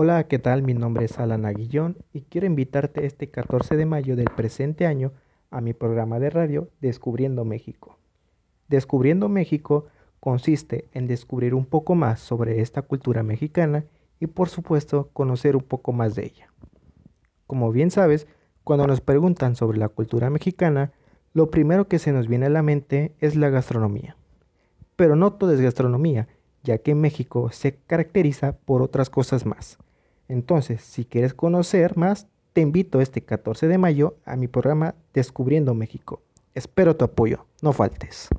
Hola, ¿qué tal? Mi nombre es Alan Aguillón y quiero invitarte este 14 de mayo del presente año a mi programa de radio Descubriendo México. Descubriendo México consiste en descubrir un poco más sobre esta cultura mexicana y por supuesto conocer un poco más de ella. Como bien sabes, cuando nos preguntan sobre la cultura mexicana, lo primero que se nos viene a la mente es la gastronomía. Pero no todo es gastronomía, ya que México se caracteriza por otras cosas más. Entonces, si quieres conocer más, te invito este 14 de mayo a mi programa Descubriendo México. Espero tu apoyo, no faltes.